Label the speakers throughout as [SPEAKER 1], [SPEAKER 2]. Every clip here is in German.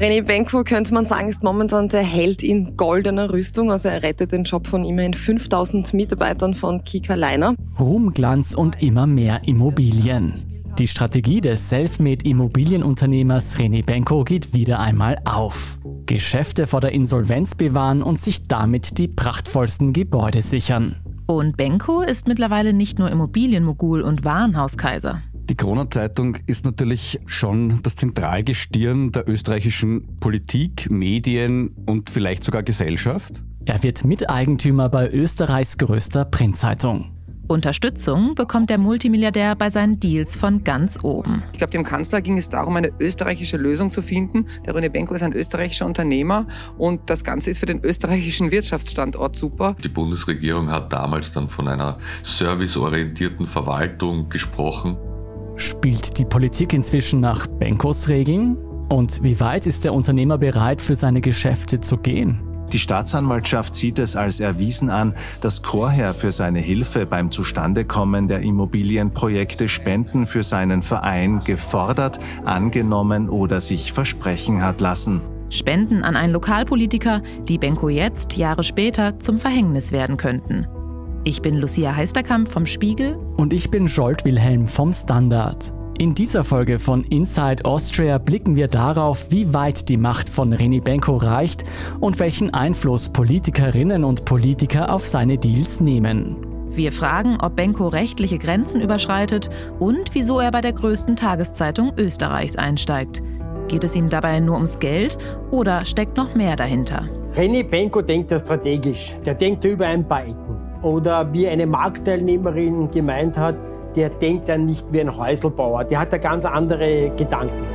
[SPEAKER 1] René Benko, könnte man sagen, ist momentan der Held in goldener Rüstung. Also er rettet den Job von immerhin 5000 Mitarbeitern von Kika Leiner.
[SPEAKER 2] Ruhm, Glanz und immer mehr Immobilien. Die Strategie des Selfmade-Immobilienunternehmers René Benko geht wieder einmal auf. Geschäfte vor der Insolvenz bewahren und sich damit die prachtvollsten Gebäude sichern.
[SPEAKER 3] Und Benko ist mittlerweile nicht nur Immobilienmogul und Warenhauskaiser.
[SPEAKER 4] Die Corona-Zeitung ist natürlich schon das Zentralgestirn der österreichischen Politik, Medien und vielleicht sogar Gesellschaft.
[SPEAKER 2] Er wird Miteigentümer bei Österreichs größter Printzeitung.
[SPEAKER 3] Unterstützung bekommt der Multimilliardär bei seinen Deals von ganz oben.
[SPEAKER 5] Ich glaube, dem Kanzler ging es darum, eine österreichische Lösung zu finden. Der René Benko ist ein österreichischer Unternehmer und das Ganze ist für den österreichischen Wirtschaftsstandort super.
[SPEAKER 6] Die Bundesregierung hat damals dann von einer serviceorientierten Verwaltung gesprochen.
[SPEAKER 2] Spielt die Politik inzwischen nach Benkos Regeln? Und wie weit ist der Unternehmer bereit, für seine Geschäfte zu gehen?
[SPEAKER 7] Die Staatsanwaltschaft sieht es als erwiesen an, dass Chorherr für seine Hilfe beim Zustandekommen der Immobilienprojekte Spenden für seinen Verein gefordert, angenommen oder sich versprechen hat lassen.
[SPEAKER 3] Spenden an einen Lokalpolitiker, die Benko jetzt, Jahre später, zum Verhängnis werden könnten. Ich bin Lucia Heisterkamp vom Spiegel.
[SPEAKER 2] Und ich bin Jolt Wilhelm vom Standard. In dieser Folge von Inside Austria blicken wir darauf, wie weit die Macht von René Benko reicht und welchen Einfluss Politikerinnen und Politiker auf seine Deals nehmen.
[SPEAKER 3] Wir fragen, ob Benko rechtliche Grenzen überschreitet und wieso er bei der größten Tageszeitung Österreichs einsteigt. Geht es ihm dabei nur ums Geld oder steckt noch mehr dahinter?
[SPEAKER 8] René Benko denkt ja strategisch. Der denkt über ein paar Ecken. Oder wie eine Marktteilnehmerin gemeint hat, der denkt dann nicht wie ein Häuselbauer, der hat da ganz andere Gedanken.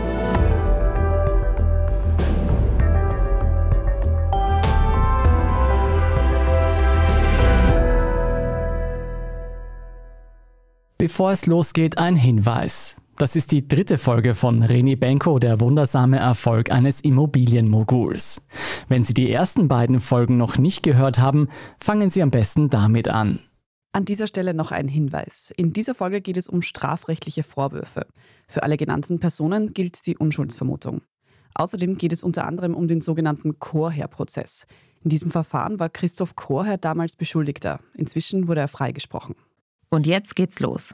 [SPEAKER 2] Bevor es losgeht, ein Hinweis. Das ist die dritte Folge von Reni Benko, der wundersame Erfolg eines Immobilienmoguls. Wenn Sie die ersten beiden Folgen noch nicht gehört haben, fangen Sie am besten damit an.
[SPEAKER 9] An dieser Stelle noch ein Hinweis. In dieser Folge geht es um strafrechtliche Vorwürfe. Für alle genannten Personen gilt die Unschuldsvermutung. Außerdem geht es unter anderem um den sogenannten Chorherr-Prozess. In diesem Verfahren war Christoph Chorherr damals Beschuldigter. Inzwischen wurde er freigesprochen.
[SPEAKER 3] Und jetzt geht's los.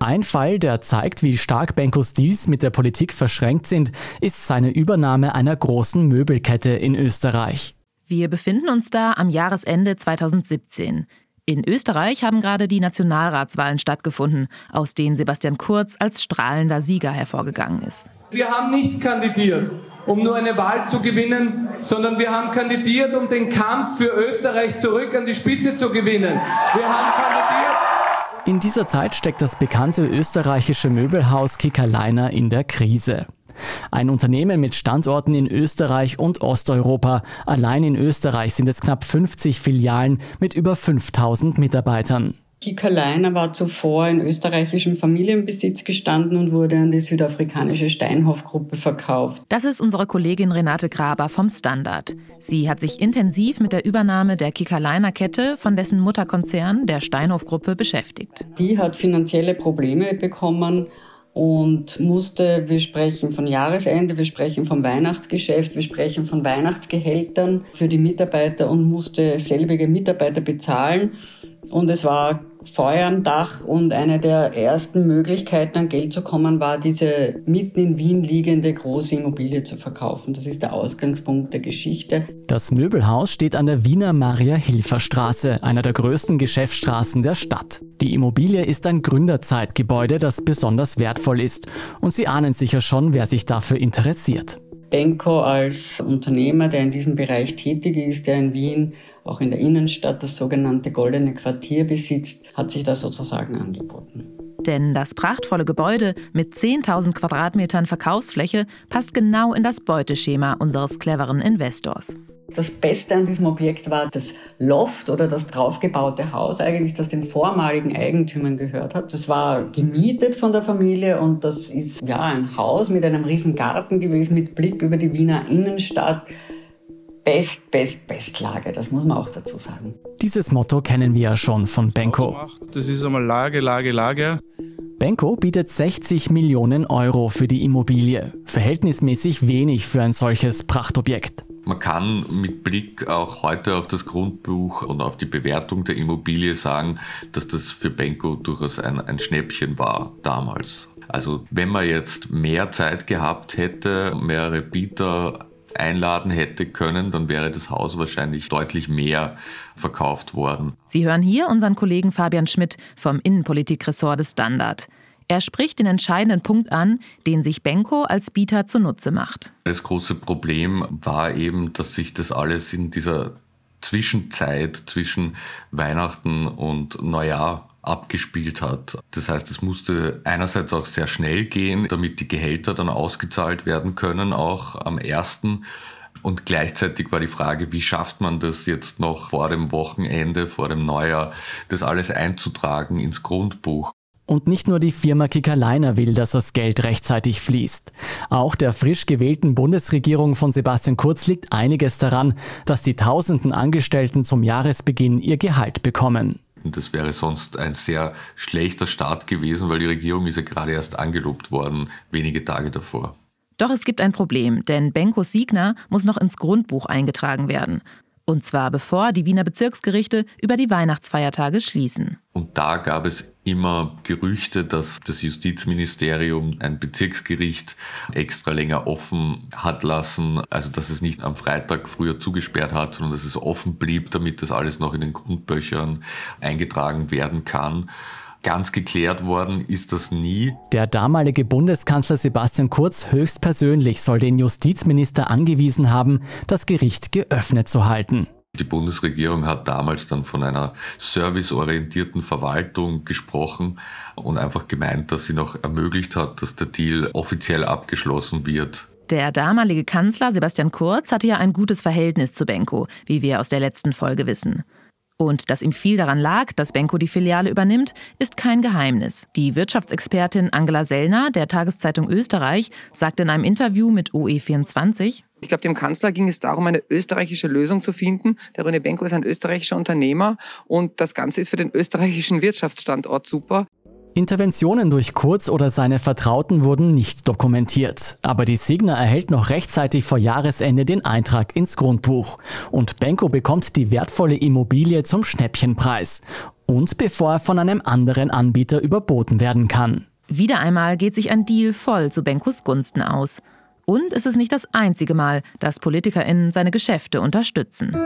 [SPEAKER 2] Ein Fall, der zeigt, wie stark Benkos Deals mit der Politik verschränkt sind, ist seine Übernahme einer großen Möbelkette in Österreich.
[SPEAKER 3] Wir befinden uns da am Jahresende 2017. In Österreich haben gerade die Nationalratswahlen stattgefunden, aus denen Sebastian Kurz als strahlender Sieger hervorgegangen ist.
[SPEAKER 10] Wir haben nicht kandidiert, um nur eine Wahl zu gewinnen, sondern wir haben kandidiert, um den Kampf für Österreich zurück an die Spitze zu gewinnen. Wir haben kandidiert.
[SPEAKER 2] In dieser Zeit steckt das bekannte österreichische Möbelhaus Kickerleiner in der Krise. Ein Unternehmen mit Standorten in Österreich und Osteuropa. Allein in Österreich sind es knapp 50 Filialen mit über 5000 Mitarbeitern.
[SPEAKER 11] Kika Leiner war zuvor in österreichischem Familienbesitz gestanden und wurde an die südafrikanische Steinhoff-Gruppe verkauft.
[SPEAKER 3] Das ist unsere Kollegin Renate Graber vom Standard. Sie hat sich intensiv mit der Übernahme der Kika Leiner Kette von dessen Mutterkonzern, der Steinhoff-Gruppe, beschäftigt.
[SPEAKER 11] Die hat finanzielle Probleme bekommen und musste, wir sprechen von Jahresende, wir sprechen vom Weihnachtsgeschäft, wir sprechen von Weihnachtsgehältern für die Mitarbeiter und musste selbige Mitarbeiter bezahlen. Und es war Feuer am Dach und eine der ersten Möglichkeiten, an Geld zu kommen, war diese mitten in Wien liegende große Immobilie zu verkaufen. Das ist der Ausgangspunkt der Geschichte.
[SPEAKER 2] Das Möbelhaus steht an der Wiener Maria-Hilfer-Straße, einer der größten Geschäftsstraßen der Stadt. Die Immobilie ist ein Gründerzeitgebäude, das besonders wertvoll ist. Und Sie ahnen sicher schon, wer sich dafür interessiert.
[SPEAKER 11] Benko als Unternehmer, der in diesem Bereich tätig ist, der in Wien auch in der Innenstadt das sogenannte Goldene Quartier besitzt, hat sich das sozusagen angeboten.
[SPEAKER 3] Denn das prachtvolle Gebäude mit 10.000 Quadratmetern Verkaufsfläche passt genau in das Beuteschema unseres cleveren Investors.
[SPEAKER 11] Das Beste an diesem Objekt war das Loft oder das draufgebaute Haus eigentlich, das den vormaligen Eigentümern gehört hat. Das war gemietet von der Familie und das ist ja ein Haus mit einem riesen Garten gewesen mit Blick über die Wiener Innenstadt. Best, best, best Lage, das muss man auch dazu sagen.
[SPEAKER 2] Dieses Motto kennen wir ja schon von Benko.
[SPEAKER 12] Das ist einmal Lage, Lage, Lage.
[SPEAKER 2] Benko bietet 60 Millionen Euro für die Immobilie. Verhältnismäßig wenig für ein solches Prachtobjekt.
[SPEAKER 6] Man kann mit Blick auch heute auf das Grundbuch und auf die Bewertung der Immobilie sagen, dass das für Benko durchaus ein, ein Schnäppchen war damals. Also wenn man jetzt mehr Zeit gehabt hätte, mehrere Bieter einladen hätte können, dann wäre das Haus wahrscheinlich deutlich mehr verkauft worden.
[SPEAKER 3] Sie hören hier unseren Kollegen Fabian Schmidt vom Innenpolitikressort des Standard. Er spricht den entscheidenden Punkt an, den sich Benko als Bieter zunutze macht.
[SPEAKER 6] Das große Problem war eben, dass sich das alles in dieser Zwischenzeit zwischen Weihnachten und Neujahr abgespielt hat. Das heißt, es musste einerseits auch sehr schnell gehen, damit die Gehälter dann ausgezahlt werden können, auch am ersten. Und gleichzeitig war die Frage, wie schafft man das jetzt noch vor dem Wochenende, vor dem Neujahr, das alles einzutragen ins Grundbuch.
[SPEAKER 2] Und nicht nur die Firma Kickerleiner will, dass das Geld rechtzeitig fließt. Auch der frisch gewählten Bundesregierung von Sebastian Kurz liegt einiges daran, dass die tausenden Angestellten zum Jahresbeginn ihr Gehalt bekommen.
[SPEAKER 6] Und das wäre sonst ein sehr schlechter Start gewesen, weil die Regierung ist ja gerade erst angelobt worden, wenige Tage davor.
[SPEAKER 3] Doch es gibt ein Problem, denn Benko Siegner muss noch ins Grundbuch eingetragen werden. Und zwar bevor die Wiener Bezirksgerichte über die Weihnachtsfeiertage schließen.
[SPEAKER 6] Und da gab es immer Gerüchte, dass das Justizministerium ein Bezirksgericht extra länger offen hat lassen. Also dass es nicht am Freitag früher zugesperrt hat, sondern dass es offen blieb, damit das alles noch in den Grundbüchern eingetragen werden kann. Ganz geklärt worden ist das nie.
[SPEAKER 2] Der damalige Bundeskanzler Sebastian Kurz höchstpersönlich soll den Justizminister angewiesen haben, das Gericht geöffnet zu halten.
[SPEAKER 6] Die Bundesregierung hat damals dann von einer serviceorientierten Verwaltung gesprochen und einfach gemeint, dass sie noch ermöglicht hat, dass der Deal offiziell abgeschlossen wird.
[SPEAKER 3] Der damalige Kanzler Sebastian Kurz hatte ja ein gutes Verhältnis zu Benko, wie wir aus der letzten Folge wissen. Und dass ihm viel daran lag, dass Benko die Filiale übernimmt, ist kein Geheimnis. Die Wirtschaftsexpertin Angela Sellner der Tageszeitung Österreich sagt in einem Interview mit OE24,
[SPEAKER 5] ich glaube, dem Kanzler ging es darum, eine österreichische Lösung zu finden. Der René Benko ist ein österreichischer Unternehmer und das Ganze ist für den österreichischen Wirtschaftsstandort super.
[SPEAKER 2] Interventionen durch Kurz oder seine Vertrauten wurden nicht dokumentiert. Aber die Signa erhält noch rechtzeitig vor Jahresende den Eintrag ins Grundbuch. Und Benko bekommt die wertvolle Immobilie zum Schnäppchenpreis. Und bevor er von einem anderen Anbieter überboten werden kann.
[SPEAKER 3] Wieder einmal geht sich ein Deal voll zu Benkos Gunsten aus. Und es ist nicht das einzige Mal, dass PolitikerInnen seine Geschäfte unterstützen.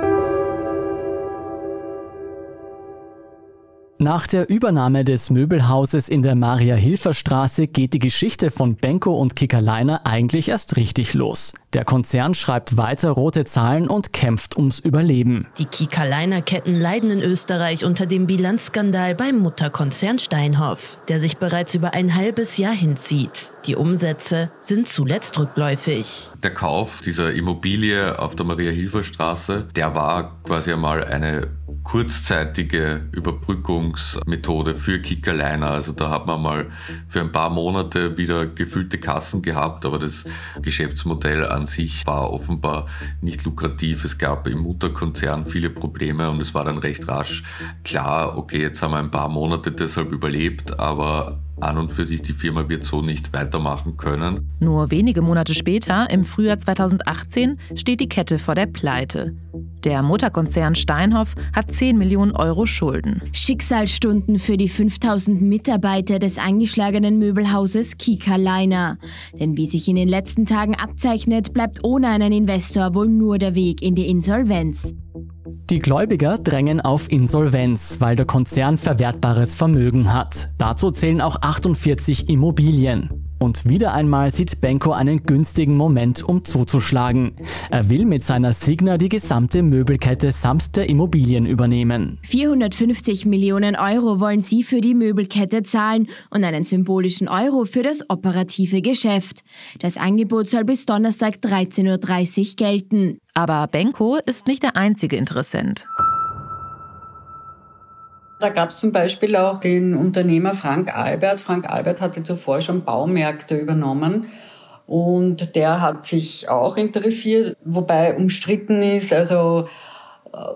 [SPEAKER 2] Nach der Übernahme des Möbelhauses in der Maria-Hilfer-Straße geht die Geschichte von Benko und Kickerleiner eigentlich erst richtig los. Der Konzern schreibt weiter rote Zahlen und kämpft ums Überleben.
[SPEAKER 12] Die Kickerleiner-Ketten leiden in Österreich unter dem Bilanzskandal beim Mutterkonzern Steinhoff, der sich bereits über ein halbes Jahr hinzieht. Die Umsätze sind zuletzt rückläufig.
[SPEAKER 6] Der Kauf dieser Immobilie auf der Maria-Hilfer-Straße, der war quasi einmal eine kurzzeitige Überbrückungsmethode für Kickerliner. Also da hat man mal für ein paar Monate wieder gefüllte Kassen gehabt, aber das Geschäftsmodell an sich war offenbar nicht lukrativ. Es gab im Mutterkonzern viele Probleme und es war dann recht rasch klar, okay, jetzt haben wir ein paar Monate deshalb überlebt, aber an und für sich die Firma wird so nicht weitermachen können.
[SPEAKER 3] Nur wenige Monate später, im Frühjahr 2018, steht die Kette vor der Pleite. Der Mutterkonzern Steinhoff hat 10 Millionen Euro Schulden.
[SPEAKER 13] Schicksalsstunden für die 5000 Mitarbeiter des eingeschlagenen Möbelhauses Kika Liner. Denn wie sich in den letzten Tagen abzeichnet, bleibt ohne einen Investor wohl nur der Weg in die Insolvenz.
[SPEAKER 2] Die Gläubiger drängen auf Insolvenz, weil der Konzern verwertbares Vermögen hat. Dazu zählen auch 48 Immobilien. Und wieder einmal sieht Benko einen günstigen Moment, um zuzuschlagen. Er will mit seiner Signa die gesamte Möbelkette samt der Immobilien übernehmen.
[SPEAKER 13] 450 Millionen Euro wollen sie für die Möbelkette zahlen und einen symbolischen Euro für das operative Geschäft. Das Angebot soll bis Donnerstag 13.30 Uhr gelten.
[SPEAKER 3] Aber Benko ist nicht der einzige Interessent.
[SPEAKER 11] Da gab es zum Beispiel auch den Unternehmer Frank Albert. Frank Albert hatte zuvor schon Baumärkte übernommen. Und der hat sich auch interessiert, wobei umstritten ist, also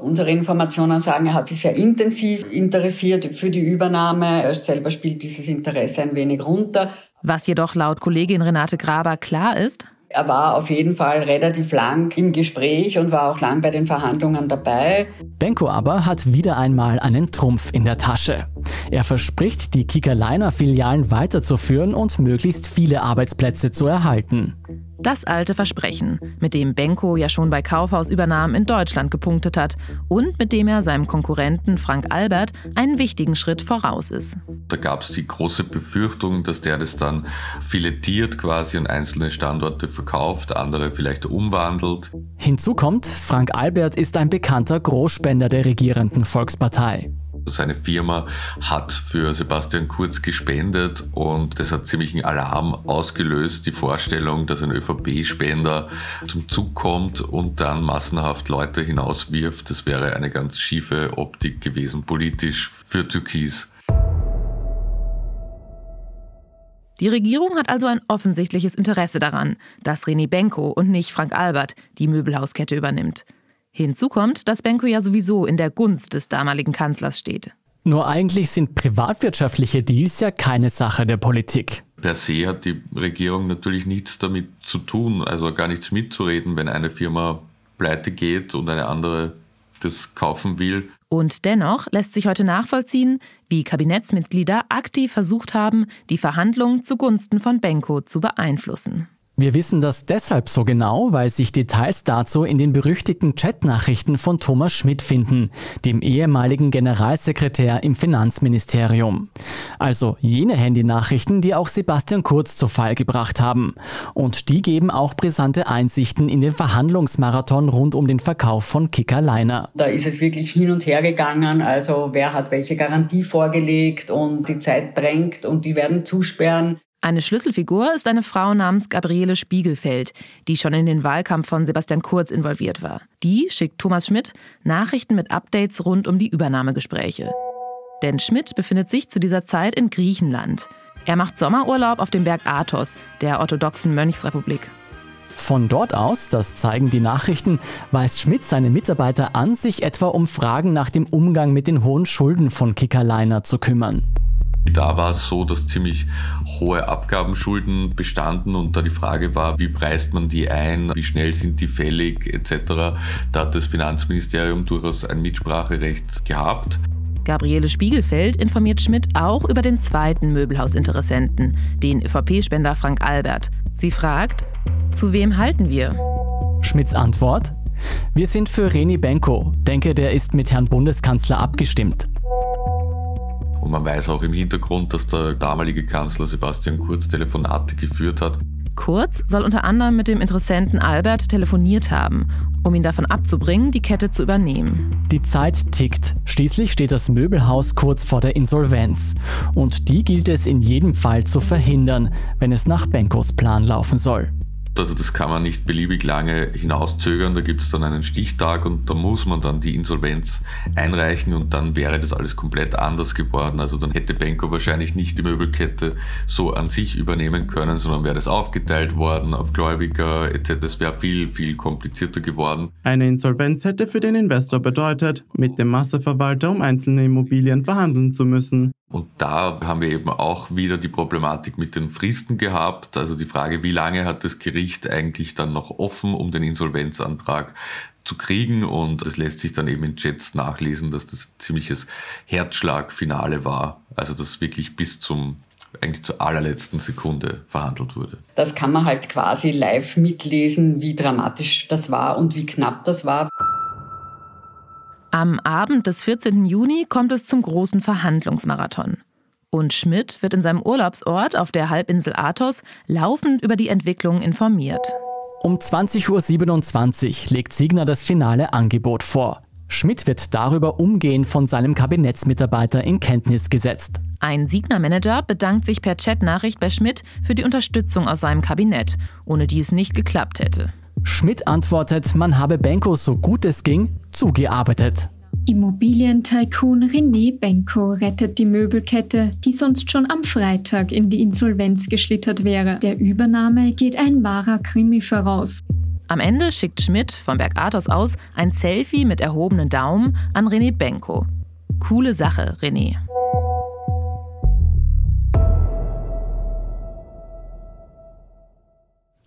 [SPEAKER 11] Unsere Informationen sagen, er hat sich sehr intensiv interessiert für die Übernahme. Er selber spielt dieses Interesse ein wenig runter.
[SPEAKER 3] Was jedoch laut Kollegin Renate Graber klar ist,
[SPEAKER 11] er war auf jeden Fall relativ lang im Gespräch und war auch lang bei den Verhandlungen dabei.
[SPEAKER 2] Benko aber hat wieder einmal einen Trumpf in der Tasche. Er verspricht, die Kickerliner-Filialen weiterzuführen und möglichst viele Arbeitsplätze zu erhalten.
[SPEAKER 3] Das alte Versprechen, mit dem Benko ja schon bei Kaufhausübernahmen in Deutschland gepunktet hat und mit dem er seinem Konkurrenten Frank Albert einen wichtigen Schritt voraus ist.
[SPEAKER 6] Da gab es die große Befürchtung, dass der das dann filetiert quasi an einzelne Standorte verkauft, andere vielleicht umwandelt.
[SPEAKER 2] Hinzu kommt, Frank Albert ist ein bekannter Großspender der regierenden Volkspartei.
[SPEAKER 6] Seine Firma hat für Sebastian Kurz gespendet und das hat ziemlichen Alarm ausgelöst, die Vorstellung, dass ein ÖVP-Spender zum Zug kommt und dann massenhaft Leute hinauswirft. Das wäre eine ganz schiefe Optik gewesen, politisch für Türkis.
[SPEAKER 3] Die Regierung hat also ein offensichtliches Interesse daran, dass René Benko und nicht Frank Albert die Möbelhauskette übernimmt. Hinzu kommt, dass Benko ja sowieso in der Gunst des damaligen Kanzlers steht.
[SPEAKER 2] Nur eigentlich sind privatwirtschaftliche Deals ja keine Sache der Politik.
[SPEAKER 6] Per se hat die Regierung natürlich nichts damit zu tun, also gar nichts mitzureden, wenn eine Firma pleite geht und eine andere das kaufen will.
[SPEAKER 3] Und dennoch lässt sich heute nachvollziehen, wie Kabinettsmitglieder aktiv versucht haben, die Verhandlungen zugunsten von Benko zu beeinflussen.
[SPEAKER 2] Wir wissen das deshalb so genau, weil sich Details dazu in den berüchtigten Chatnachrichten von Thomas Schmidt finden, dem ehemaligen Generalsekretär im Finanzministerium. Also jene Handynachrichten, die auch Sebastian Kurz zu Fall gebracht haben. Und die geben auch brisante Einsichten in den Verhandlungsmarathon rund um den Verkauf von Kicker Liner.
[SPEAKER 11] Da ist es wirklich hin und her gegangen, also wer hat welche Garantie vorgelegt und die Zeit drängt und die werden zusperren.
[SPEAKER 3] Eine Schlüsselfigur ist eine Frau namens Gabriele Spiegelfeld, die schon in den Wahlkampf von Sebastian Kurz involviert war. Die schickt Thomas Schmidt Nachrichten mit Updates rund um die Übernahmegespräche. Denn Schmidt befindet sich zu dieser Zeit in Griechenland. Er macht Sommerurlaub auf dem Berg Athos, der orthodoxen Mönchsrepublik.
[SPEAKER 2] Von dort aus, das zeigen die Nachrichten, weist Schmidt seine Mitarbeiter an, sich etwa um Fragen nach dem Umgang mit den hohen Schulden von Kickerliner zu kümmern.
[SPEAKER 6] Da war es so, dass ziemlich hohe Abgabenschulden bestanden und da die Frage war, wie preist man die ein, wie schnell sind die fällig etc. Da hat das Finanzministerium durchaus ein Mitspracherecht gehabt.
[SPEAKER 3] Gabriele Spiegelfeld informiert Schmidt auch über den zweiten Möbelhausinteressenten, den ÖVP-Spender Frank Albert. Sie fragt, zu wem halten wir?
[SPEAKER 2] Schmidts Antwort? Wir sind für Reni Benko. Denke, der ist mit Herrn Bundeskanzler abgestimmt.
[SPEAKER 6] Und man weiß auch im Hintergrund, dass der damalige Kanzler Sebastian Kurz Telefonate geführt hat.
[SPEAKER 3] Kurz soll unter anderem mit dem Interessenten Albert telefoniert haben, um ihn davon abzubringen, die Kette zu übernehmen.
[SPEAKER 2] Die Zeit tickt. Schließlich steht das Möbelhaus kurz vor der Insolvenz. Und die gilt es in jedem Fall zu verhindern, wenn es nach Benkos Plan laufen soll.
[SPEAKER 6] Also das kann man nicht beliebig lange hinauszögern. Da gibt es dann einen Stichtag und da muss man dann die Insolvenz einreichen und dann wäre das alles komplett anders geworden. Also dann hätte Benko wahrscheinlich nicht die Möbelkette so an sich übernehmen können, sondern wäre das aufgeteilt worden auf Gläubiger etc. Das wäre viel, viel komplizierter geworden.
[SPEAKER 14] Eine Insolvenz hätte für den Investor bedeutet, mit dem Masseverwalter um einzelne Immobilien verhandeln zu müssen.
[SPEAKER 6] Und da haben wir eben auch wieder die Problematik mit den Fristen gehabt. Also die Frage, wie lange hat das Gericht eigentlich dann noch offen, um den Insolvenzantrag zu kriegen. Und es lässt sich dann eben in Chats nachlesen, dass das ziemliches Herzschlagfinale war. Also dass wirklich bis zum eigentlich zur allerletzten Sekunde verhandelt wurde.
[SPEAKER 11] Das kann man halt quasi live mitlesen, wie dramatisch das war und wie knapp das war.
[SPEAKER 3] Am Abend des 14. Juni kommt es zum großen Verhandlungsmarathon. Und Schmidt wird in seinem Urlaubsort auf der Halbinsel Athos laufend über die Entwicklung informiert.
[SPEAKER 2] Um 20.27 Uhr legt Signer das finale Angebot vor. Schmidt wird darüber umgehend von seinem Kabinettsmitarbeiter in Kenntnis gesetzt.
[SPEAKER 3] Ein Signer-Manager bedankt sich per Chatnachricht bei Schmidt für die Unterstützung aus seinem Kabinett, ohne die es nicht geklappt hätte.
[SPEAKER 2] Schmidt antwortet, man habe Benko so gut es ging zugearbeitet.
[SPEAKER 15] Immobilientycoon René Benko rettet die Möbelkette, die sonst schon am Freitag in die Insolvenz geschlittert wäre. Der Übernahme geht ein wahrer Krimi voraus.
[SPEAKER 3] Am Ende schickt Schmidt vom Berg Athos aus ein Selfie mit erhobenen Daumen an René Benko. Coole Sache, René.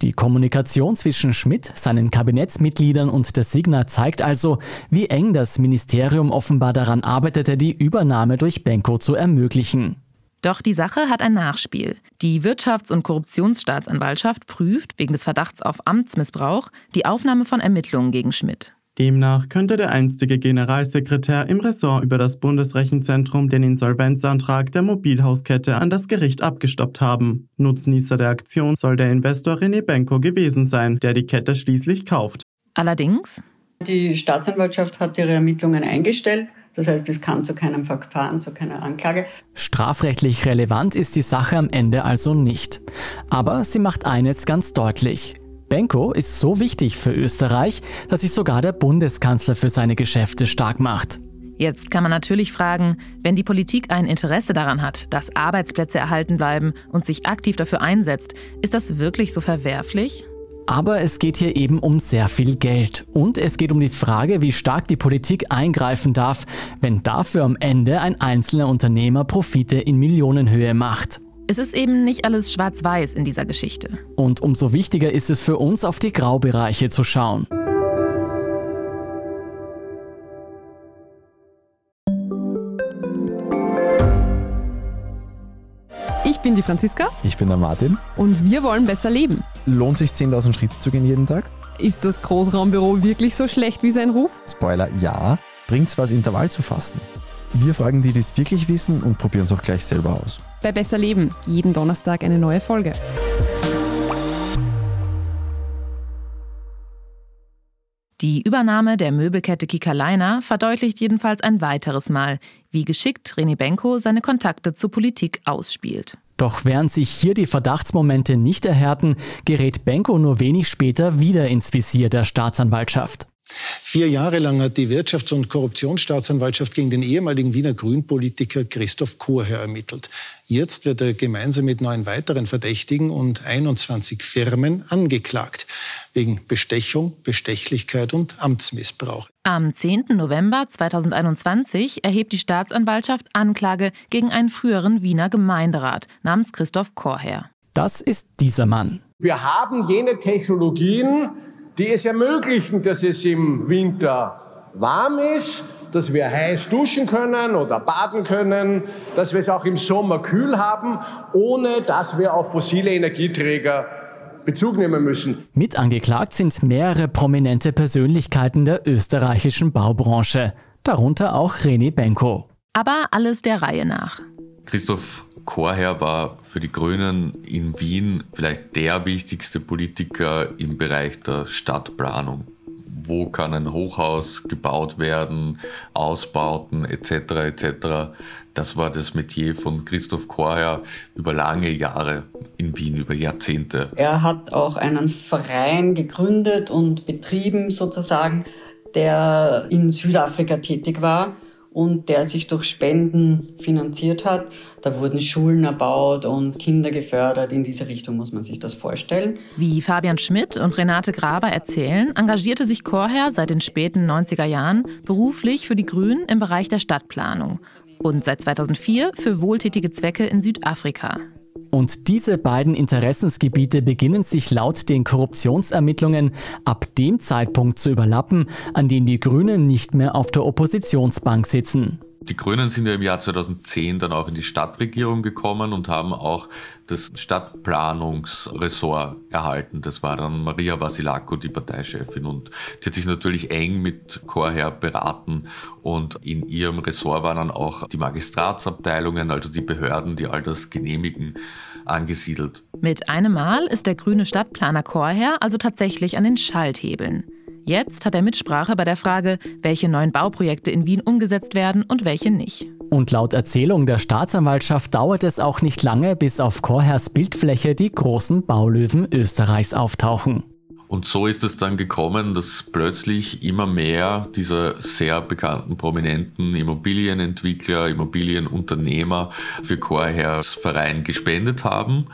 [SPEAKER 2] Die Kommunikation zwischen Schmidt, seinen Kabinettsmitgliedern und der Signa zeigt also, wie eng das Ministerium offenbar daran arbeitete, die Übernahme durch Benko zu ermöglichen.
[SPEAKER 3] Doch die Sache hat ein Nachspiel. Die Wirtschafts- und Korruptionsstaatsanwaltschaft prüft wegen des Verdachts auf Amtsmissbrauch die Aufnahme von Ermittlungen gegen Schmidt.
[SPEAKER 14] Demnach könnte der einstige Generalsekretär im Ressort über das Bundesrechenzentrum den Insolvenzantrag der Mobilhauskette an das Gericht abgestoppt haben. Nutznießer der Aktion soll der Investor René Benko gewesen sein, der die Kette schließlich kauft.
[SPEAKER 3] Allerdings?
[SPEAKER 11] Die Staatsanwaltschaft hat ihre Ermittlungen eingestellt. Das heißt, es kam zu keinem Verfahren, zu keiner Anklage.
[SPEAKER 2] Strafrechtlich relevant ist die Sache am Ende also nicht. Aber sie macht eines ganz deutlich. Benko ist so wichtig für Österreich, dass sich sogar der Bundeskanzler für seine Geschäfte stark macht.
[SPEAKER 3] Jetzt kann man natürlich fragen, wenn die Politik ein Interesse daran hat, dass Arbeitsplätze erhalten bleiben und sich aktiv dafür einsetzt, ist das wirklich so verwerflich?
[SPEAKER 2] Aber es geht hier eben um sehr viel Geld. Und es geht um die Frage, wie stark die Politik eingreifen darf, wenn dafür am Ende ein einzelner Unternehmer Profite in Millionenhöhe macht.
[SPEAKER 3] Es ist eben nicht alles schwarz-weiß in dieser Geschichte.
[SPEAKER 2] Und umso wichtiger ist es für uns, auf die Graubereiche zu schauen.
[SPEAKER 16] Ich bin die Franziska.
[SPEAKER 17] Ich bin der Martin.
[SPEAKER 16] Und wir wollen besser leben.
[SPEAKER 17] Lohnt sich 10.000 Schritte zu gehen jeden Tag?
[SPEAKER 16] Ist das Großraumbüro wirklich so schlecht wie sein Ruf?
[SPEAKER 17] Spoiler, ja. Bringt's was, Intervall zu fassen? Wir fragen die, die es wirklich wissen und probieren es auch gleich selber aus.
[SPEAKER 16] Bei Besser Leben, jeden Donnerstag eine neue Folge.
[SPEAKER 3] Die Übernahme der Möbelkette Kikaleiner verdeutlicht jedenfalls ein weiteres Mal, wie geschickt René Benko seine Kontakte zur Politik ausspielt.
[SPEAKER 2] Doch während sich hier die Verdachtsmomente nicht erhärten, gerät Benko nur wenig später wieder ins Visier der Staatsanwaltschaft.
[SPEAKER 18] Vier Jahre lang hat die Wirtschafts- und Korruptionsstaatsanwaltschaft gegen den ehemaligen Wiener Grünpolitiker Christoph Koher ermittelt. Jetzt wird er gemeinsam mit neun weiteren Verdächtigen und 21 Firmen angeklagt. Wegen Bestechung, Bestechlichkeit und Amtsmissbrauch.
[SPEAKER 3] Am 10. November 2021 erhebt die Staatsanwaltschaft Anklage gegen einen früheren Wiener Gemeinderat namens Christoph Korher.
[SPEAKER 2] Das ist dieser Mann.
[SPEAKER 19] Wir haben jene Technologien, die es ermöglichen, dass es im Winter warm ist, dass wir heiß duschen können oder baden können, dass wir es auch im Sommer kühl haben, ohne dass wir auf fossile Energieträger Bezug nehmen müssen.
[SPEAKER 2] Mit angeklagt sind mehrere prominente Persönlichkeiten der österreichischen Baubranche, darunter auch René Benko.
[SPEAKER 3] Aber alles der Reihe nach.
[SPEAKER 6] Christoph Chorherr war für die Grünen in Wien vielleicht der wichtigste Politiker im Bereich der Stadtplanung. Wo kann ein Hochhaus gebaut werden, Ausbauten etc. etc. Das war das Metier von Christoph Chorherr über lange Jahre in Wien, über Jahrzehnte.
[SPEAKER 11] Er hat auch einen Verein gegründet und betrieben sozusagen, der in Südafrika tätig war und der sich durch Spenden finanziert hat. Da wurden Schulen erbaut und Kinder gefördert. In diese Richtung muss man sich das vorstellen.
[SPEAKER 3] Wie Fabian Schmidt und Renate Graber erzählen, engagierte sich Chorherr seit den späten 90er Jahren beruflich für die Grünen im Bereich der Stadtplanung und seit 2004 für wohltätige Zwecke in Südafrika.
[SPEAKER 2] Und diese beiden Interessensgebiete beginnen sich laut den Korruptionsermittlungen ab dem Zeitpunkt zu überlappen, an dem die Grünen nicht mehr auf der Oppositionsbank sitzen.
[SPEAKER 6] Die Grünen sind ja im Jahr 2010 dann auch in die Stadtregierung gekommen und haben auch das Stadtplanungsressort erhalten. Das war dann Maria Vasilako, die Parteichefin. Und die hat sich natürlich eng mit Chorherr beraten. Und in ihrem Ressort waren dann auch die Magistratsabteilungen, also die Behörden, die all das genehmigen, angesiedelt.
[SPEAKER 3] Mit einem Mal ist der grüne Stadtplaner Chorherr also tatsächlich an den Schalthebeln. Jetzt hat er Mitsprache bei der Frage, welche neuen Bauprojekte in Wien umgesetzt werden und welche nicht.
[SPEAKER 2] Und laut Erzählung der Staatsanwaltschaft dauert es auch nicht lange, bis auf Chorherrs Bildfläche die großen Baulöwen Österreichs auftauchen.
[SPEAKER 6] Und so ist es dann gekommen, dass plötzlich immer mehr dieser sehr bekannten, prominenten Immobilienentwickler, Immobilienunternehmer für Chorherrs Verein gespendet haben.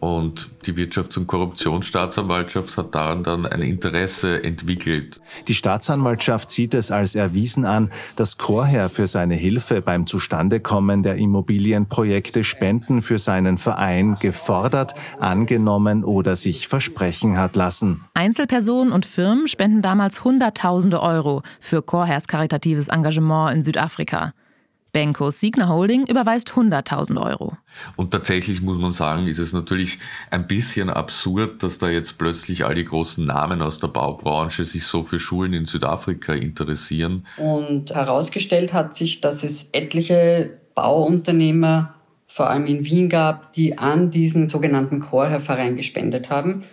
[SPEAKER 6] Und die Wirtschafts- und Korruptionsstaatsanwaltschaft hat daran dann ein Interesse entwickelt.
[SPEAKER 7] Die Staatsanwaltschaft sieht es als erwiesen an, dass Chorherr für seine Hilfe beim Zustandekommen der Immobilienprojekte Spenden für seinen Verein gefordert, angenommen oder sich versprechen hat lassen.
[SPEAKER 3] Einzelpersonen und Firmen spenden damals Hunderttausende Euro für Chorherrs karitatives Engagement in Südafrika. Benkos Signa Holding überweist 100.000 Euro.
[SPEAKER 6] Und tatsächlich muss man sagen, ist es natürlich ein bisschen absurd, dass da jetzt plötzlich all die großen Namen aus der Baubranche sich so für Schulen in Südafrika interessieren.
[SPEAKER 11] Und herausgestellt hat sich, dass es etliche Bauunternehmer, vor allem in Wien gab, die an diesen sogenannten Chorherverein gespendet haben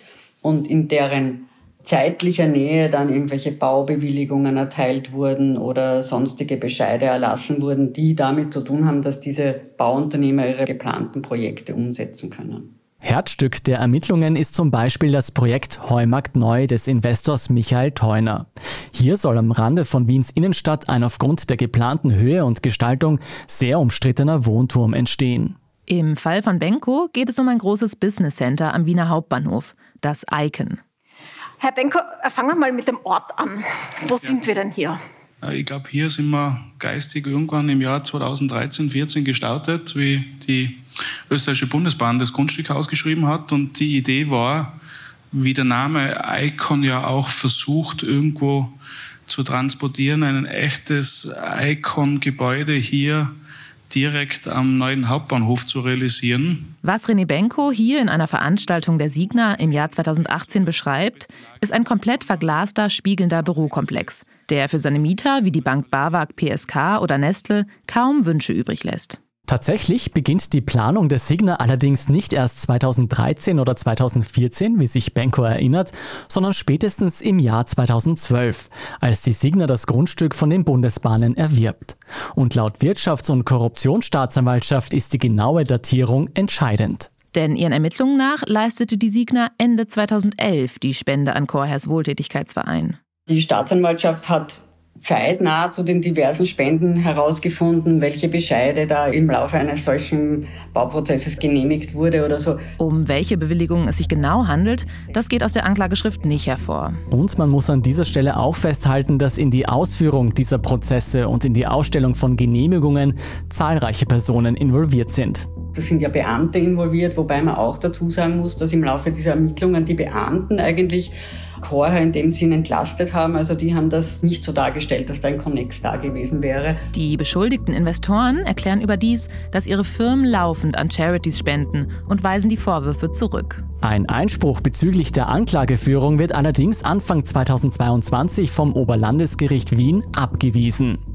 [SPEAKER 11] und in deren zeitlicher Nähe dann irgendwelche Baubewilligungen erteilt wurden oder sonstige Bescheide erlassen wurden, die damit zu tun haben, dass diese Bauunternehmer ihre geplanten Projekte umsetzen können.
[SPEAKER 2] Herzstück der Ermittlungen ist zum Beispiel das Projekt Heumarkt Neu des Investors Michael Theuner. Hier soll am Rande von Wiens Innenstadt ein aufgrund der geplanten Höhe und Gestaltung sehr umstrittener Wohnturm entstehen.
[SPEAKER 3] Im Fall von Benko geht es um ein großes Business Center am Wiener Hauptbahnhof, das Icon.
[SPEAKER 20] Herr Benko, äh, fangen wir mal mit dem Ort an. Wo sind wir denn hier?
[SPEAKER 21] Ich glaube, hier sind wir geistig irgendwann im Jahr 2013, 14 gestartet, wie die österreichische Bundesbahn das Grundstück ausgeschrieben hat. Und die Idee war, wie der Name Icon ja auch versucht, irgendwo zu transportieren, ein echtes Icon-Gebäude hier direkt am neuen Hauptbahnhof zu realisieren.
[SPEAKER 3] Was René Benko hier in einer Veranstaltung der Signa im Jahr 2018 beschreibt, ist ein komplett verglaster, spiegelnder Bürokomplex, der für seine Mieter wie die Bank BAWAG, PSK oder Nestle kaum Wünsche übrig lässt.
[SPEAKER 2] Tatsächlich beginnt die Planung der Signa allerdings nicht erst 2013 oder 2014, wie sich Benko erinnert, sondern spätestens im Jahr 2012, als die Signa das Grundstück von den Bundesbahnen erwirbt. Und laut Wirtschafts- und Korruptionsstaatsanwaltschaft ist die genaue Datierung entscheidend.
[SPEAKER 3] Denn ihren Ermittlungen nach leistete die Signa Ende 2011 die Spende an Chorherrs Wohltätigkeitsverein.
[SPEAKER 11] Die Staatsanwaltschaft hat zeitnah zu den diversen Spenden herausgefunden, welche Bescheide da im Laufe eines solchen Bauprozesses genehmigt wurde oder so.
[SPEAKER 3] Um welche Bewilligungen es sich genau handelt, das geht aus der Anklageschrift nicht hervor.
[SPEAKER 2] Und man muss an dieser Stelle auch festhalten, dass in die Ausführung dieser Prozesse und in die Ausstellung von Genehmigungen zahlreiche Personen involviert sind.
[SPEAKER 11] Das sind ja Beamte involviert, wobei man auch dazu sagen muss, dass im Laufe dieser Ermittlungen die Beamten eigentlich Chorher in dem Sinn entlastet haben. Also die haben das nicht so dargestellt, dass da ein Connex da gewesen wäre.
[SPEAKER 3] Die beschuldigten Investoren erklären überdies, dass ihre Firmen laufend an Charities spenden und weisen die Vorwürfe zurück.
[SPEAKER 2] Ein Einspruch bezüglich der Anklageführung wird allerdings Anfang 2022 vom Oberlandesgericht Wien abgewiesen.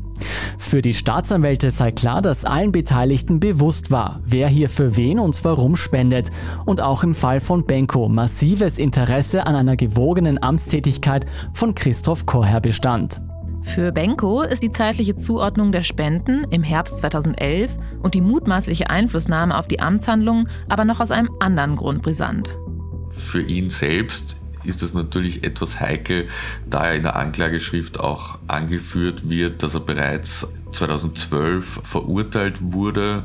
[SPEAKER 2] Für die Staatsanwälte sei klar, dass allen Beteiligten bewusst war, wer hier für wen und warum spendet und auch im Fall von Benko massives Interesse an einer gewogenen Amtstätigkeit von Christoph Korher bestand.
[SPEAKER 3] Für Benko ist die zeitliche Zuordnung der Spenden im Herbst 2011 und die mutmaßliche Einflussnahme auf die Amtshandlungen aber noch aus einem anderen Grund brisant.
[SPEAKER 6] Für ihn selbst ist es natürlich etwas heikel, da er in der Anklageschrift auch angeführt wird, dass er bereits 2012 verurteilt wurde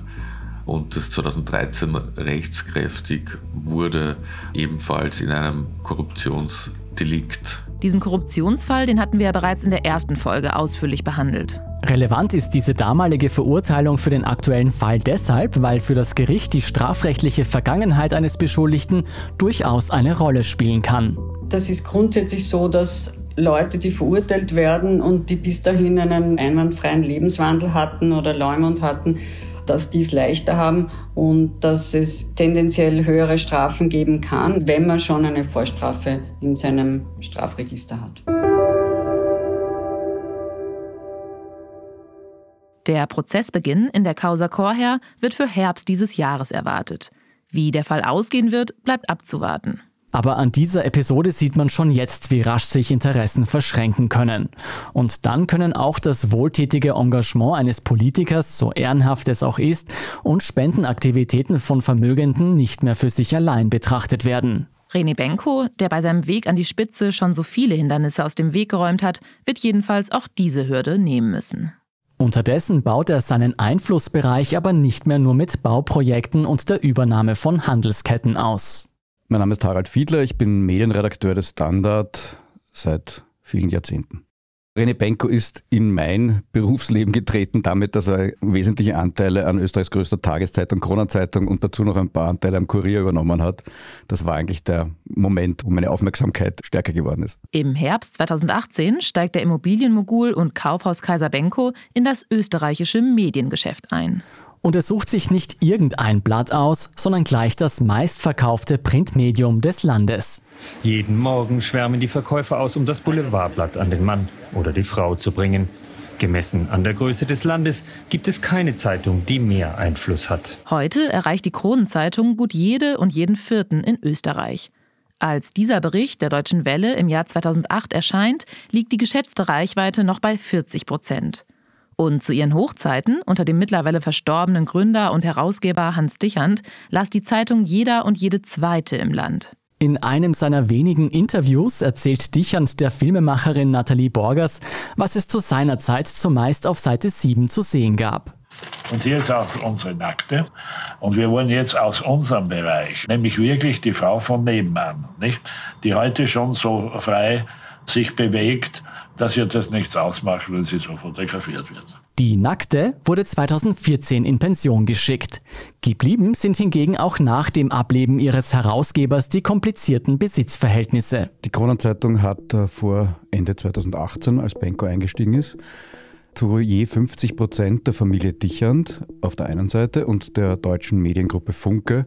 [SPEAKER 6] und das 2013 rechtskräftig wurde, ebenfalls in einem Korruptionsdelikt.
[SPEAKER 3] Diesen Korruptionsfall, den hatten wir ja bereits in der ersten Folge ausführlich behandelt.
[SPEAKER 2] Relevant ist diese damalige Verurteilung für den aktuellen Fall deshalb, weil für das Gericht die strafrechtliche Vergangenheit eines Beschuldigten durchaus eine Rolle spielen kann.
[SPEAKER 11] Das ist grundsätzlich so, dass Leute, die verurteilt werden und die bis dahin einen einwandfreien Lebenswandel hatten oder Leumund hatten, dass die es leichter haben und dass es tendenziell höhere Strafen geben kann, wenn man schon eine Vorstrafe in seinem Strafregister hat.
[SPEAKER 3] Der Prozessbeginn in der Causa Chorherr wird für Herbst dieses Jahres erwartet. Wie der Fall ausgehen wird, bleibt abzuwarten.
[SPEAKER 2] Aber an dieser Episode sieht man schon jetzt, wie rasch sich Interessen verschränken können. Und dann können auch das wohltätige Engagement eines Politikers, so ehrenhaft es auch ist, und Spendenaktivitäten von Vermögenden nicht mehr für sich allein betrachtet werden.
[SPEAKER 3] René Benko, der bei seinem Weg an die Spitze schon so viele Hindernisse aus dem Weg geräumt hat, wird jedenfalls auch diese Hürde nehmen müssen.
[SPEAKER 2] Unterdessen baut er seinen Einflussbereich aber nicht mehr nur mit Bauprojekten und der Übernahme von Handelsketten aus.
[SPEAKER 4] Mein Name ist Harald Fiedler, ich bin Medienredakteur des Standard seit vielen Jahrzehnten. René Benko ist in mein Berufsleben getreten damit, dass er wesentliche Anteile an Österreichs größter Tageszeitung, Kronenzeitung und dazu noch ein paar Anteile am Kurier übernommen hat. Das war eigentlich der Moment, wo meine Aufmerksamkeit stärker geworden ist.
[SPEAKER 3] Im Herbst 2018 steigt der Immobilienmogul und Kaufhauskaiser Benko in das österreichische Mediengeschäft ein.
[SPEAKER 2] Und er sucht sich nicht irgendein Blatt aus, sondern gleich das meistverkaufte Printmedium des Landes.
[SPEAKER 22] Jeden Morgen schwärmen die Verkäufer aus, um das Boulevardblatt an den Mann oder die Frau zu bringen. Gemessen an der Größe des Landes gibt es keine Zeitung, die mehr Einfluss hat.
[SPEAKER 3] Heute erreicht die Kronenzeitung gut jede und jeden Vierten in Österreich. Als dieser Bericht der Deutschen Welle im Jahr 2008 erscheint, liegt die geschätzte Reichweite noch bei 40 Prozent. Und zu ihren Hochzeiten unter dem mittlerweile verstorbenen Gründer und Herausgeber Hans Dichand las die Zeitung jeder und jede zweite im Land.
[SPEAKER 2] In einem seiner wenigen Interviews erzählt Dichand der Filmemacherin Nathalie Borgers, was es zu seiner Zeit zumeist auf Seite 7 zu sehen gab.
[SPEAKER 23] Und hier ist auch unsere Nackte. Und wir wollen jetzt aus unserem Bereich, nämlich wirklich die Frau von nebenan, nicht? die heute schon so frei sich bewegt, dass ihr das nichts ausmacht, wenn sie so fotografiert wird.
[SPEAKER 2] Die Nackte wurde 2014 in Pension geschickt. Geblieben sind hingegen auch nach dem Ableben ihres Herausgebers die komplizierten Besitzverhältnisse.
[SPEAKER 4] Die Kronenzeitung hat äh, vor Ende 2018, als Benko eingestiegen ist, zu je 50 Prozent der Familie Dichand auf der einen Seite und der deutschen Mediengruppe Funke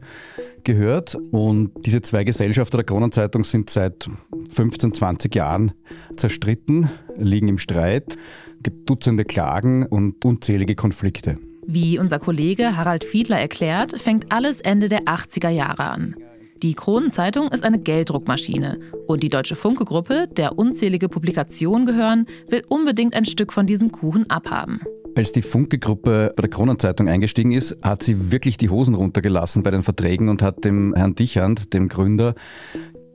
[SPEAKER 4] gehört. Und diese zwei Gesellschafter der Kronenzeitung sind seit 15, 20 Jahren zerstritten, liegen im Streit, gibt Dutzende Klagen und unzählige Konflikte.
[SPEAKER 3] Wie unser Kollege Harald Fiedler erklärt, fängt alles Ende der 80er Jahre an. Die Kronenzeitung ist eine Gelddruckmaschine und die Deutsche Funke-Gruppe, der unzählige Publikationen gehören, will unbedingt ein Stück von diesem Kuchen abhaben.
[SPEAKER 4] Als die Funke-Gruppe bei der Kronenzeitung eingestiegen ist, hat sie wirklich die Hosen runtergelassen bei den Verträgen und hat dem Herrn Dichand, dem Gründer,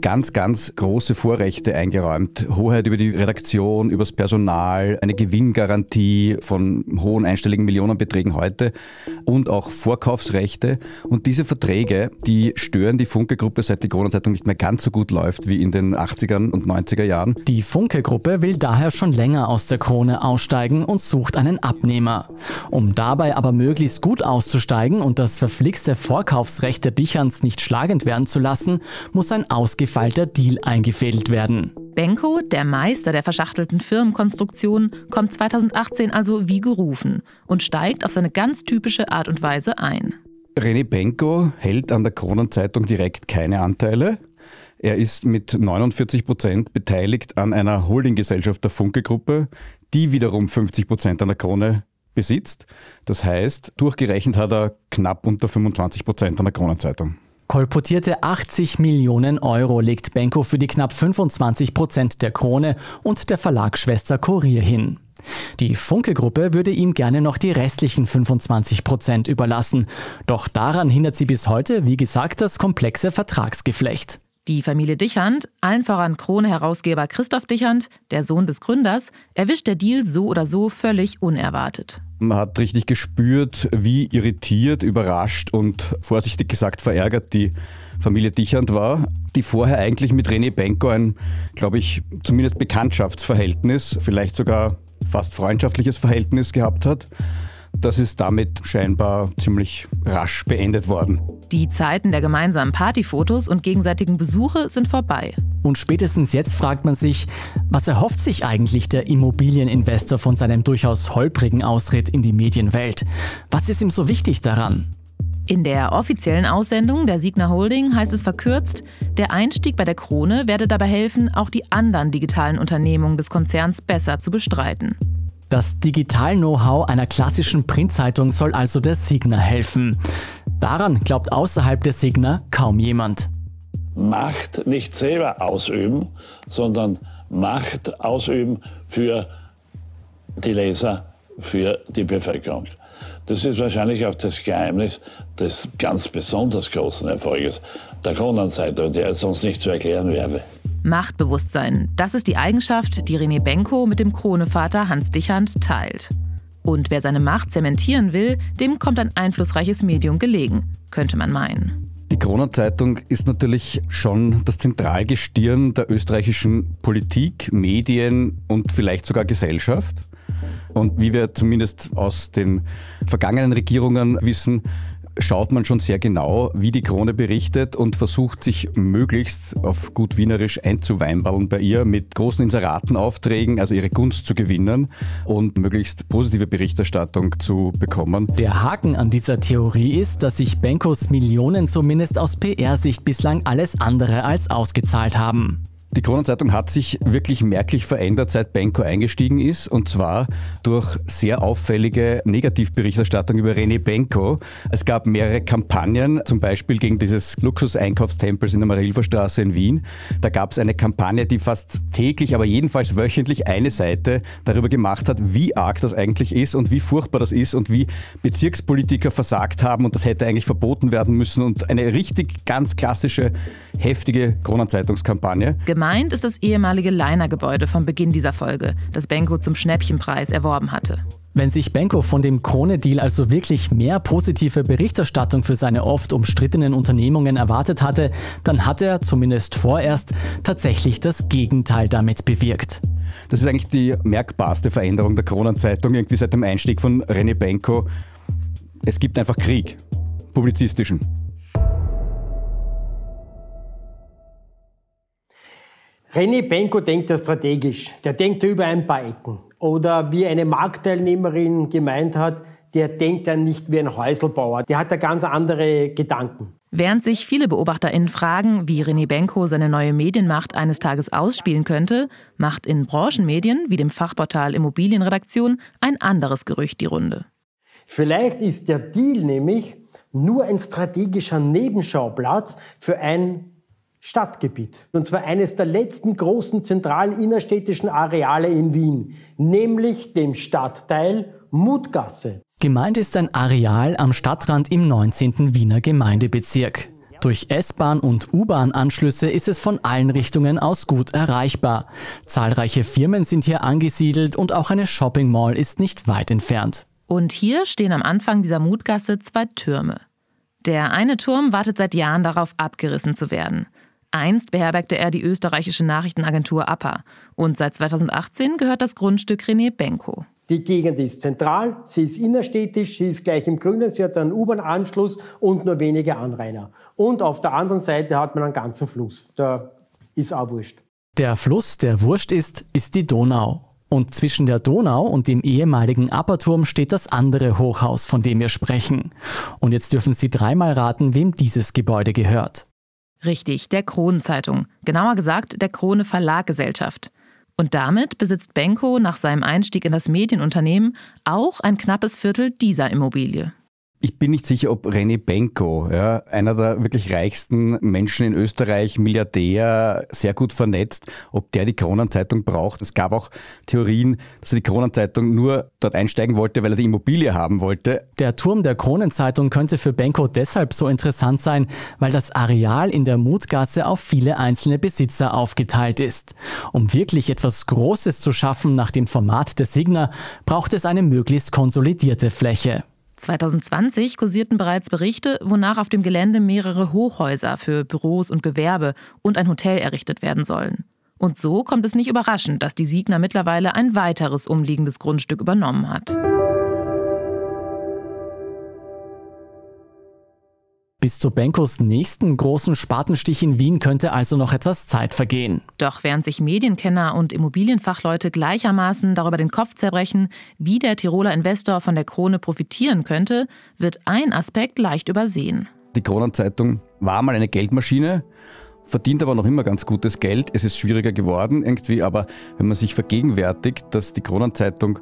[SPEAKER 4] ganz, ganz große Vorrechte eingeräumt. Hoheit über die Redaktion, übers Personal, eine Gewinngarantie von hohen einstelligen Millionenbeträgen heute und auch Vorkaufsrechte. Und diese Verträge, die stören die Funke-Gruppe, seit die Corona-Zeitung nicht mehr ganz so gut läuft wie in den 80er und 90er Jahren.
[SPEAKER 2] Die Funke-Gruppe will daher schon länger aus der Krone aussteigen und sucht einen Abnehmer. Um dabei aber möglichst gut auszusteigen und das verflixte Vorkaufsrecht der Dicherns nicht schlagend werden zu lassen, muss ein ausgefallener ausgefeilter Deal eingefädelt werden.
[SPEAKER 3] Benko, der Meister der verschachtelten Firmenkonstruktion, kommt 2018 also wie gerufen und steigt auf seine ganz typische Art und Weise ein.
[SPEAKER 4] René Benko hält an der Kronenzeitung direkt keine Anteile. Er ist mit 49 Prozent beteiligt an einer Holdinggesellschaft der Funke-Gruppe, die wiederum 50 Prozent an der Krone besitzt. Das heißt, durchgerechnet hat er knapp unter 25 Prozent an der Kronenzeitung.
[SPEAKER 2] Kolportierte 80 Millionen Euro legt Benko für die knapp 25 Prozent der Krone und der Verlagsschwester Kurier hin. Die Funke-Gruppe würde ihm gerne noch die restlichen 25 Prozent überlassen. Doch daran hindert sie bis heute, wie gesagt, das komplexe Vertragsgeflecht.
[SPEAKER 3] Die Familie Dichand, allen voran Krone-Herausgeber Christoph Dichand, der Sohn des Gründers, erwischt der Deal so oder so völlig unerwartet.
[SPEAKER 4] Man hat richtig gespürt, wie irritiert, überrascht und vorsichtig gesagt verärgert die Familie Dichand war, die vorher eigentlich mit René Benko ein, glaube ich, zumindest Bekanntschaftsverhältnis, vielleicht sogar fast freundschaftliches Verhältnis gehabt hat. Das ist damit scheinbar ziemlich rasch beendet worden.
[SPEAKER 3] Die Zeiten der gemeinsamen Partyfotos und gegenseitigen Besuche sind vorbei.
[SPEAKER 2] Und spätestens jetzt fragt man sich, was erhofft sich eigentlich der Immobilieninvestor von seinem durchaus holprigen Ausritt in die Medienwelt? Was ist ihm so wichtig daran?
[SPEAKER 3] In der offiziellen Aussendung der Signa Holding heißt es verkürzt, der Einstieg bei der Krone werde dabei helfen, auch die anderen digitalen Unternehmungen des Konzerns besser zu bestreiten.
[SPEAKER 2] Das Digital-Know-how einer klassischen Printzeitung soll also der Signer helfen. Daran glaubt außerhalb der Signer kaum jemand.
[SPEAKER 23] Macht nicht selber ausüben, sondern Macht ausüben für die Leser, für die Bevölkerung. Das ist wahrscheinlich auch das Geheimnis des ganz besonders großen Erfolges der Kronenzeitung, der uns nicht zu erklären wäre.
[SPEAKER 3] Machtbewusstsein, das ist die Eigenschaft, die René Benko mit dem Kronevater Hans Dichand teilt. Und wer seine Macht zementieren will, dem kommt ein einflussreiches Medium gelegen, könnte man meinen.
[SPEAKER 4] Die Kronenzeitung ist natürlich schon das Zentralgestirn der österreichischen Politik, Medien und vielleicht sogar Gesellschaft. Und wie wir zumindest aus den vergangenen Regierungen wissen, schaut man schon sehr genau, wie die Krone berichtet und versucht sich möglichst auf gut Wienerisch einzuweinballen bei ihr mit großen Inseratenaufträgen, also ihre Gunst zu gewinnen und möglichst positive Berichterstattung zu bekommen.
[SPEAKER 2] Der Haken an dieser Theorie ist, dass sich Benkos Millionen zumindest aus PR-Sicht bislang alles andere als ausgezahlt haben.
[SPEAKER 4] Die Kronenzeitung hat sich wirklich merklich verändert, seit Benko eingestiegen ist, und zwar durch sehr auffällige Negativberichterstattung über René Benko. Es gab mehrere Kampagnen, zum Beispiel gegen dieses Luxus-Einkaufstempels in der Marilferstraße in Wien. Da gab es eine Kampagne, die fast täglich, aber jedenfalls wöchentlich eine Seite darüber gemacht hat, wie arg das eigentlich ist und wie furchtbar das ist und wie Bezirkspolitiker versagt haben und das hätte eigentlich verboten werden müssen und eine richtig ganz klassische, heftige Kronenzeitungskampagne.
[SPEAKER 3] Gemeint ist das ehemalige Leiner-Gebäude vom Beginn dieser Folge, das Benko zum Schnäppchenpreis erworben hatte.
[SPEAKER 2] Wenn sich Benko von dem Krone-Deal also wirklich mehr positive Berichterstattung für seine oft umstrittenen Unternehmungen erwartet hatte, dann hat er, zumindest vorerst, tatsächlich das Gegenteil damit bewirkt.
[SPEAKER 4] Das ist eigentlich die merkbarste Veränderung der Kronenzeitung irgendwie seit dem Einstieg von René Benko. Es gibt einfach Krieg, publizistischen.
[SPEAKER 24] René Benko denkt ja strategisch. Der denkt ja über ein paar Ecken. Oder wie eine Marktteilnehmerin gemeint hat, der denkt ja nicht wie ein Häuselbauer. Der hat ja ganz andere Gedanken.
[SPEAKER 3] Während sich viele BeobachterInnen fragen, wie René Benko seine neue Medienmacht eines Tages ausspielen könnte, macht in Branchenmedien wie dem Fachportal Immobilienredaktion ein anderes Gerücht die Runde.
[SPEAKER 24] Vielleicht ist der Deal nämlich nur ein strategischer Nebenschauplatz für ein Stadtgebiet. Und zwar eines der letzten großen zentralen innerstädtischen Areale in Wien, nämlich dem Stadtteil Mutgasse.
[SPEAKER 2] Gemeint ist ein Areal am Stadtrand im 19. Wiener Gemeindebezirk. Durch S-Bahn- und U-Bahn-Anschlüsse ist es von allen Richtungen aus gut erreichbar. Zahlreiche Firmen sind hier angesiedelt und auch eine Shopping Mall ist nicht weit entfernt.
[SPEAKER 3] Und hier stehen am Anfang dieser Mutgasse zwei Türme. Der eine Turm wartet seit Jahren darauf, abgerissen zu werden. Einst beherbergte er die österreichische Nachrichtenagentur APA und seit 2018 gehört das Grundstück René Benko.
[SPEAKER 24] Die Gegend ist zentral, sie ist innerstädtisch, sie ist gleich im Grünen, sie hat einen U-Bahn-Anschluss und nur wenige Anrainer. Und auf der anderen Seite hat man einen ganzen Fluss. Da ist auch wurscht.
[SPEAKER 2] Der Fluss, der wurscht ist, ist die Donau. Und zwischen der Donau und dem ehemaligen Apperturm steht das andere Hochhaus, von dem wir sprechen. Und jetzt dürfen Sie dreimal raten, wem dieses Gebäude gehört.
[SPEAKER 3] Richtig, der Kronenzeitung. Genauer gesagt, der Krone Verlaggesellschaft. Und damit besitzt Benko nach seinem Einstieg in das Medienunternehmen auch ein knappes Viertel dieser Immobilie.
[SPEAKER 4] Ich bin nicht sicher, ob René Benko, ja, einer der wirklich reichsten Menschen in Österreich, Milliardär, sehr gut vernetzt, ob der die Kronenzeitung braucht. Es gab auch Theorien, dass er die Kronenzeitung nur dort einsteigen wollte, weil er die Immobilie haben wollte.
[SPEAKER 2] Der Turm der Kronenzeitung könnte für Benko deshalb so interessant sein, weil das Areal in der Mutgasse auf viele einzelne Besitzer aufgeteilt ist. Um wirklich etwas Großes zu schaffen nach dem Format der Signa, braucht es eine möglichst konsolidierte Fläche.
[SPEAKER 3] 2020 kursierten bereits Berichte, wonach auf dem Gelände mehrere Hochhäuser für Büros und Gewerbe und ein Hotel errichtet werden sollen. Und so kommt es nicht überraschend, dass die Signa mittlerweile ein weiteres umliegendes Grundstück übernommen hat.
[SPEAKER 2] Bis zu Benkos nächsten großen Spatenstich in Wien könnte also noch etwas Zeit vergehen.
[SPEAKER 3] Doch während sich Medienkenner und Immobilienfachleute gleichermaßen darüber den Kopf zerbrechen, wie der Tiroler Investor von der Krone profitieren könnte, wird ein Aspekt leicht übersehen.
[SPEAKER 4] Die Kronenzeitung war mal eine Geldmaschine, verdient aber noch immer ganz gutes Geld. Es ist schwieriger geworden irgendwie, aber wenn man sich vergegenwärtigt, dass die Kronenzeitung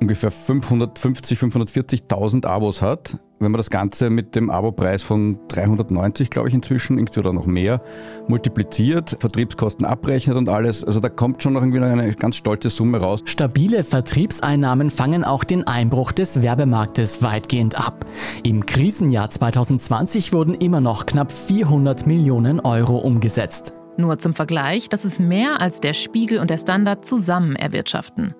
[SPEAKER 4] ungefähr 550, 540.000 Abos hat. Wenn man das Ganze mit dem Abopreis von 390, glaube ich, inzwischen, irgendwie oder noch mehr, multipliziert, Vertriebskosten abrechnet und alles, also da kommt schon noch irgendwie eine ganz stolze Summe raus.
[SPEAKER 2] Stabile Vertriebseinnahmen fangen auch den Einbruch des Werbemarktes weitgehend ab. Im Krisenjahr 2020 wurden immer noch knapp 400 Millionen Euro umgesetzt.
[SPEAKER 3] Nur zum Vergleich, das ist mehr als der Spiegel und der Standard zusammen erwirtschaften.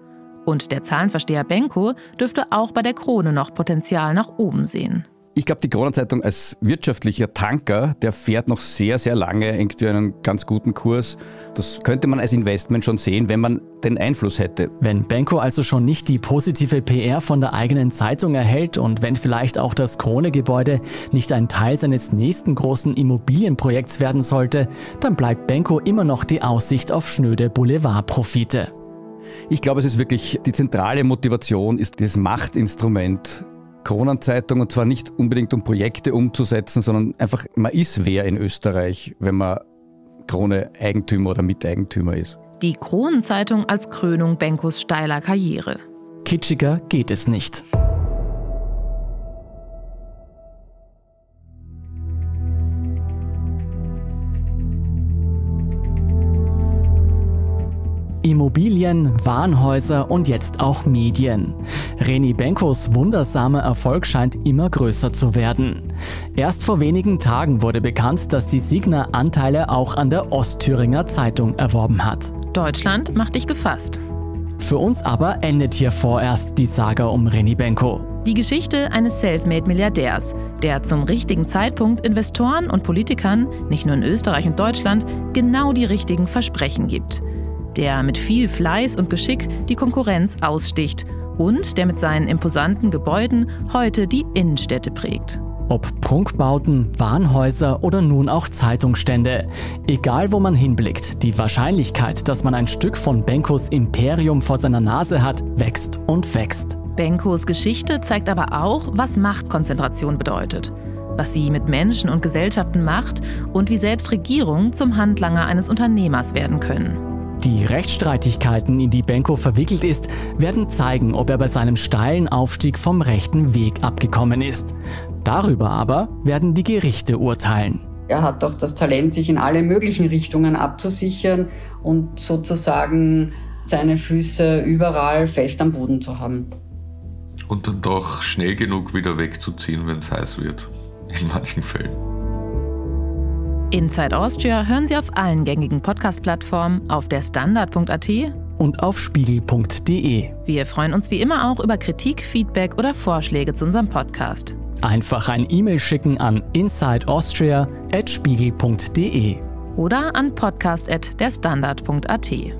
[SPEAKER 3] Und der Zahlenversteher Benko dürfte auch bei der Krone noch Potenzial nach oben sehen.
[SPEAKER 4] Ich glaube, die Kronenzeitung als wirtschaftlicher Tanker, der fährt noch sehr, sehr lange irgendwie einen ganz guten Kurs. Das könnte man als Investment schon sehen, wenn man den Einfluss hätte.
[SPEAKER 2] Wenn Benko also schon nicht die positive PR von der eigenen Zeitung erhält und wenn vielleicht auch das Krone-Gebäude nicht ein Teil seines nächsten großen Immobilienprojekts werden sollte, dann bleibt Benko immer noch die Aussicht auf schnöde Boulevardprofite.
[SPEAKER 4] Ich glaube, es ist wirklich die zentrale Motivation, ist das Machtinstrument Kronenzeitung und zwar nicht unbedingt um Projekte umzusetzen, sondern einfach, man ist wer in Österreich, wenn man Krone Eigentümer oder Miteigentümer ist.
[SPEAKER 3] Die Kronenzeitung als Krönung Benkos steiler Karriere.
[SPEAKER 2] Kitschiger geht es nicht. Immobilien, Warenhäuser und jetzt auch Medien. Reni Benkos wundersamer Erfolg scheint immer größer zu werden. Erst vor wenigen Tagen wurde bekannt, dass die Signa Anteile auch an der Ostthüringer Zeitung erworben hat.
[SPEAKER 3] Deutschland macht dich gefasst.
[SPEAKER 2] Für uns aber endet hier vorerst die Saga um Reni Benko.
[SPEAKER 3] Die Geschichte eines Selfmade-Milliardärs, der zum richtigen Zeitpunkt Investoren und Politikern, nicht nur in Österreich und Deutschland, genau die richtigen Versprechen gibt der mit viel Fleiß und Geschick die Konkurrenz aussticht und der mit seinen imposanten Gebäuden heute die Innenstädte prägt.
[SPEAKER 2] Ob Prunkbauten, Warenhäuser oder nun auch Zeitungsstände. Egal wo man hinblickt, die Wahrscheinlichkeit, dass man ein Stück von Benkos Imperium vor seiner Nase hat, wächst und wächst.
[SPEAKER 3] Benkos Geschichte zeigt aber auch, was Machtkonzentration bedeutet, was sie mit Menschen und Gesellschaften macht und wie selbst Regierungen zum Handlanger eines Unternehmers werden können.
[SPEAKER 2] Die Rechtsstreitigkeiten, in die Benko verwickelt ist, werden zeigen, ob er bei seinem steilen Aufstieg vom rechten Weg abgekommen ist. Darüber aber werden die Gerichte urteilen.
[SPEAKER 11] Er hat doch das Talent, sich in alle möglichen Richtungen abzusichern und sozusagen seine Füße überall fest am Boden zu haben.
[SPEAKER 6] Und dann doch schnell genug wieder wegzuziehen, wenn es heiß wird. In manchen Fällen.
[SPEAKER 3] Inside Austria hören Sie auf allen gängigen Podcast-Plattformen, auf der Standard.at
[SPEAKER 2] und auf spiegel.de.
[SPEAKER 3] Wir freuen uns wie immer auch über Kritik, Feedback oder Vorschläge zu unserem Podcast.
[SPEAKER 2] Einfach ein E-Mail schicken an insideaustria.spiegel.de
[SPEAKER 3] oder an podcast.derstandard.at.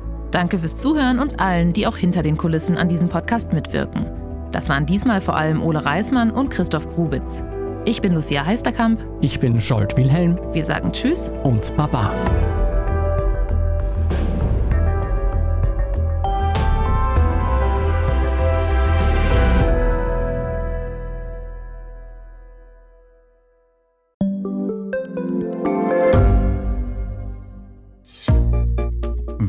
[SPEAKER 3] Danke fürs Zuhören und allen, die auch hinter den Kulissen an diesem Podcast mitwirken. Das waren diesmal vor allem Ole Reismann und Christoph Grubitz. Ich bin Lucia Heisterkamp.
[SPEAKER 2] Ich bin Scholt Wilhelm.
[SPEAKER 3] Wir sagen Tschüss
[SPEAKER 2] und Baba.